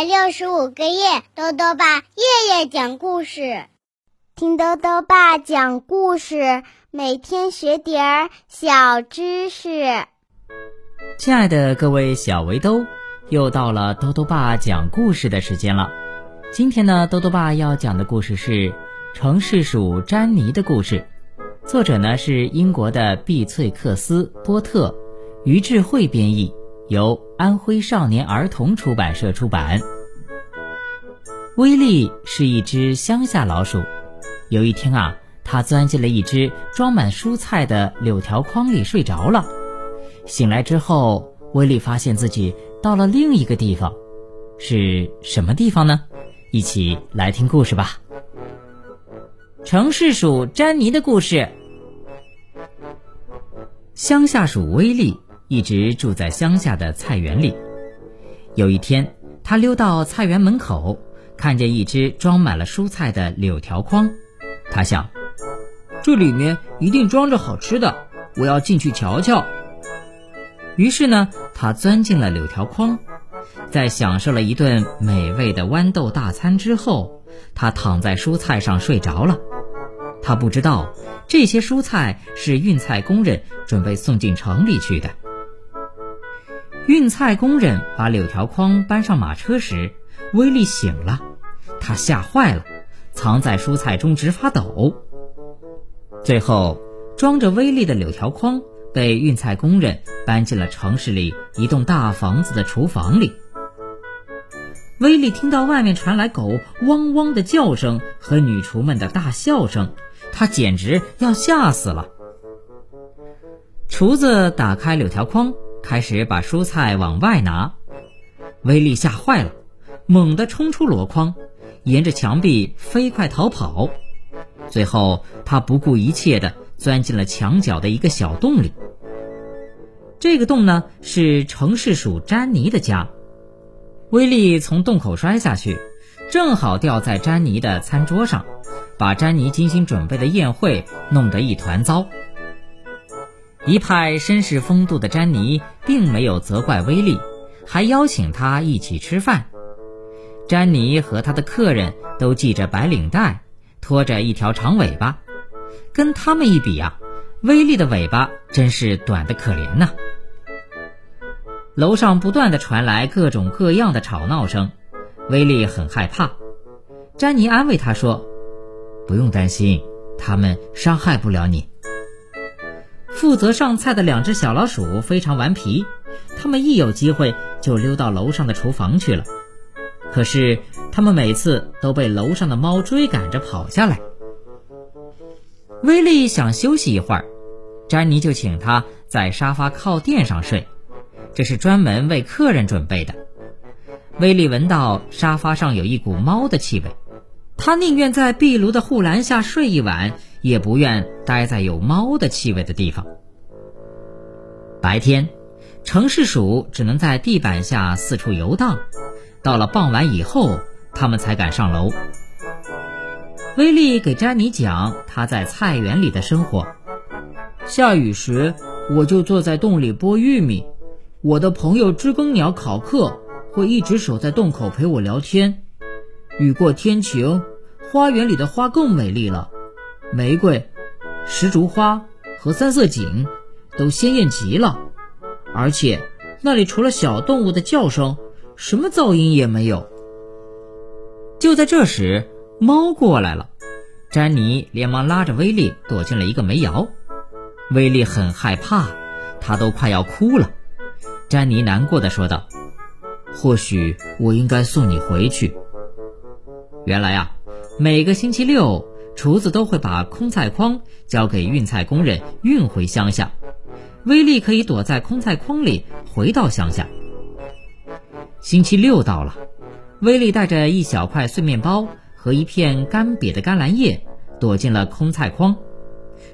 百六十五个夜，豆豆爸夜夜讲故事，听豆豆爸讲故事，每天学点儿小知识。亲爱的各位小围兜，又到了豆豆爸讲故事的时间了。今天呢，豆豆爸要讲的故事是《城市鼠詹妮的故事》，作者呢是英国的碧翠克斯波特，于智慧编译。由安徽少年儿童出版社出版。威利是一只乡下老鼠。有一天啊，它钻进了一只装满蔬菜的柳条筐里睡着了。醒来之后，威利发现自己到了另一个地方，是什么地方呢？一起来听故事吧。城市鼠詹妮的故事。乡下鼠威利。一直住在乡下的菜园里。有一天，他溜到菜园门口，看见一只装满了蔬菜的柳条筐。他想，这里面一定装着好吃的，我要进去瞧瞧。于是呢，他钻进了柳条筐，在享受了一顿美味的豌豆大餐之后，他躺在蔬菜上睡着了。他不知道，这些蔬菜是运菜工人准备送进城里去的。运菜工人把柳条筐搬上马车时，威力醒了，他吓坏了，藏在蔬菜中直发抖。最后，装着威力的柳条筐被运菜工人搬进了城市里一栋大房子的厨房里。威力听到外面传来狗汪汪的叫声和女厨们的大笑声，他简直要吓死了。厨子打开柳条筐。开始把蔬菜往外拿，威力吓坏了，猛地冲出箩筐，沿着墙壁飞快逃跑。最后，他不顾一切地钻进了墙角的一个小洞里。这个洞呢，是城市鼠詹妮的家。威利从洞口摔下去，正好掉在詹妮的餐桌上，把詹妮精心准备的宴会弄得一团糟。一派绅士风度的詹妮并没有责怪威利，还邀请他一起吃饭。詹妮和他的客人都系着白领带，拖着一条长尾巴，跟他们一比呀，威利的尾巴真是短得可怜呐。楼上不断的传来各种各样的吵闹声，威力很害怕。詹妮安慰他说：“不用担心，他们伤害不了你。”负责上菜的两只小老鼠非常顽皮，它们一有机会就溜到楼上的厨房去了。可是，它们每次都被楼上的猫追赶着跑下来。威利想休息一会儿，詹妮就请他在沙发靠垫上睡，这是专门为客人准备的。威利闻到沙发上有一股猫的气味，他宁愿在壁炉的护栏下睡一晚。也不愿待在有猫的气味的地方。白天，城市鼠只能在地板下四处游荡，到了傍晚以后，他们才敢上楼。威利给詹妮讲他在菜园里的生活：下雨时，我就坐在洞里剥玉米；我的朋友知更鸟考克会一直守在洞口陪我聊天。雨过天晴，花园里的花更美丽了。玫瑰、石竹花和三色堇都鲜艳极了，而且那里除了小动物的叫声，什么噪音也没有。就在这时，猫过来了，詹妮连忙拉着威利躲进了一个煤窑。威利很害怕，他都快要哭了。詹妮难过的说道：“或许我应该送你回去。”原来啊，每个星期六。厨子都会把空菜筐交给运菜工人运回乡下，威利可以躲在空菜筐里回到乡下。星期六到了，威利带着一小块碎面包和一片干瘪的甘蓝叶躲进了空菜筐。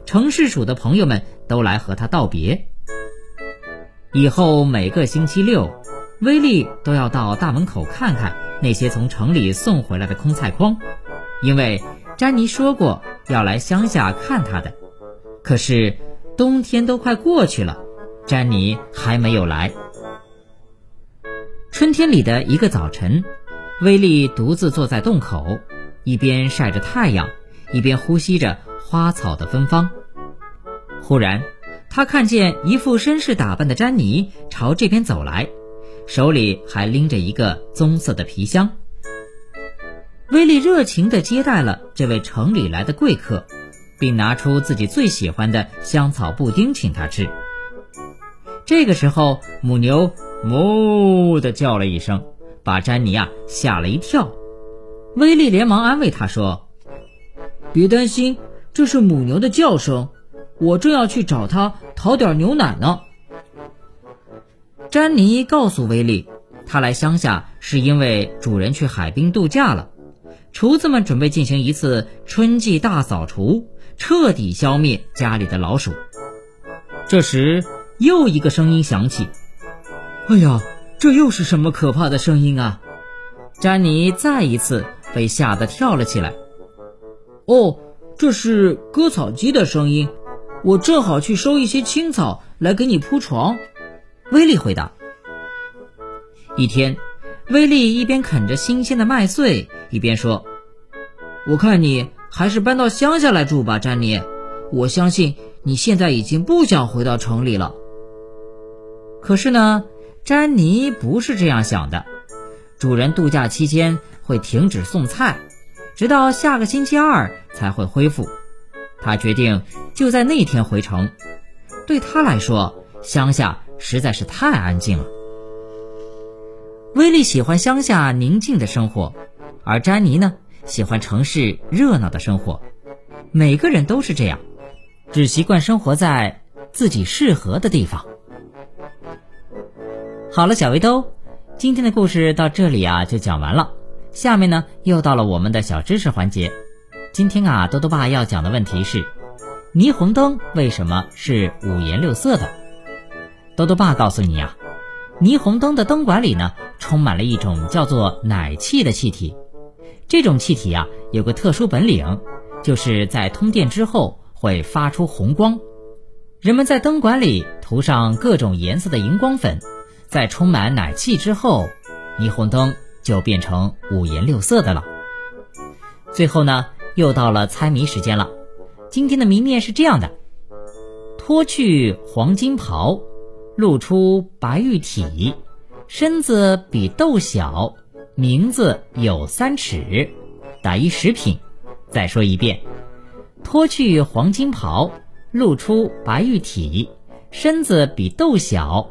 城市鼠的朋友们都来和他道别。以后每个星期六，威利都要到大门口看看那些从城里送回来的空菜筐，因为。詹妮说过要来乡下看他的，可是冬天都快过去了，詹妮还没有来。春天里的一个早晨，威力独自坐在洞口，一边晒着太阳，一边呼吸着花草的芬芳。忽然，他看见一副绅士打扮的詹妮朝这边走来，手里还拎着一个棕色的皮箱。威利热情地接待了这位城里来的贵客，并拿出自己最喜欢的香草布丁请他吃。这个时候，母牛“哞”的叫了一声，把詹妮啊吓了一跳。威利连忙安慰他说：“别担心，这是母牛的叫声。我正要去找它讨点牛奶呢。”詹妮告诉威利，他来乡下是因为主人去海滨度假了。厨子们准备进行一次春季大扫除，彻底消灭家里的老鼠。这时，又一个声音响起：“哎呀，这又是什么可怕的声音啊！”詹妮再一次被吓得跳了起来。“哦，这是割草机的声音，我正好去收一些青草来给你铺床。”威利回答。一天。威利一边啃着新鲜的麦穗，一边说：“我看你还是搬到乡下来住吧，詹妮。我相信你现在已经不想回到城里了。”可是呢，詹妮不是这样想的。主人度假期间会停止送菜，直到下个星期二才会恢复。他决定就在那天回城。对他来说，乡下实在是太安静了。威利喜欢乡下宁静的生活，而詹妮呢，喜欢城市热闹的生活。每个人都是这样，只习惯生活在自己适合的地方。好了，小围兜，今天的故事到这里啊就讲完了。下面呢又到了我们的小知识环节。今天啊，多多爸要讲的问题是：霓虹灯为什么是五颜六色的？多多爸告诉你啊。霓虹灯的灯管里呢，充满了一种叫做奶气的气体。这种气体啊，有个特殊本领，就是在通电之后会发出红光。人们在灯管里涂上各种颜色的荧光粉，在充满奶气之后，霓虹灯就变成五颜六色的了。最后呢，又到了猜谜时间了。今天的谜面是这样的：脱去黄金袍。露出白玉体，身子比豆小，名字有三尺，打一食品。再说一遍，脱去黄金袍，露出白玉体，身子比豆小，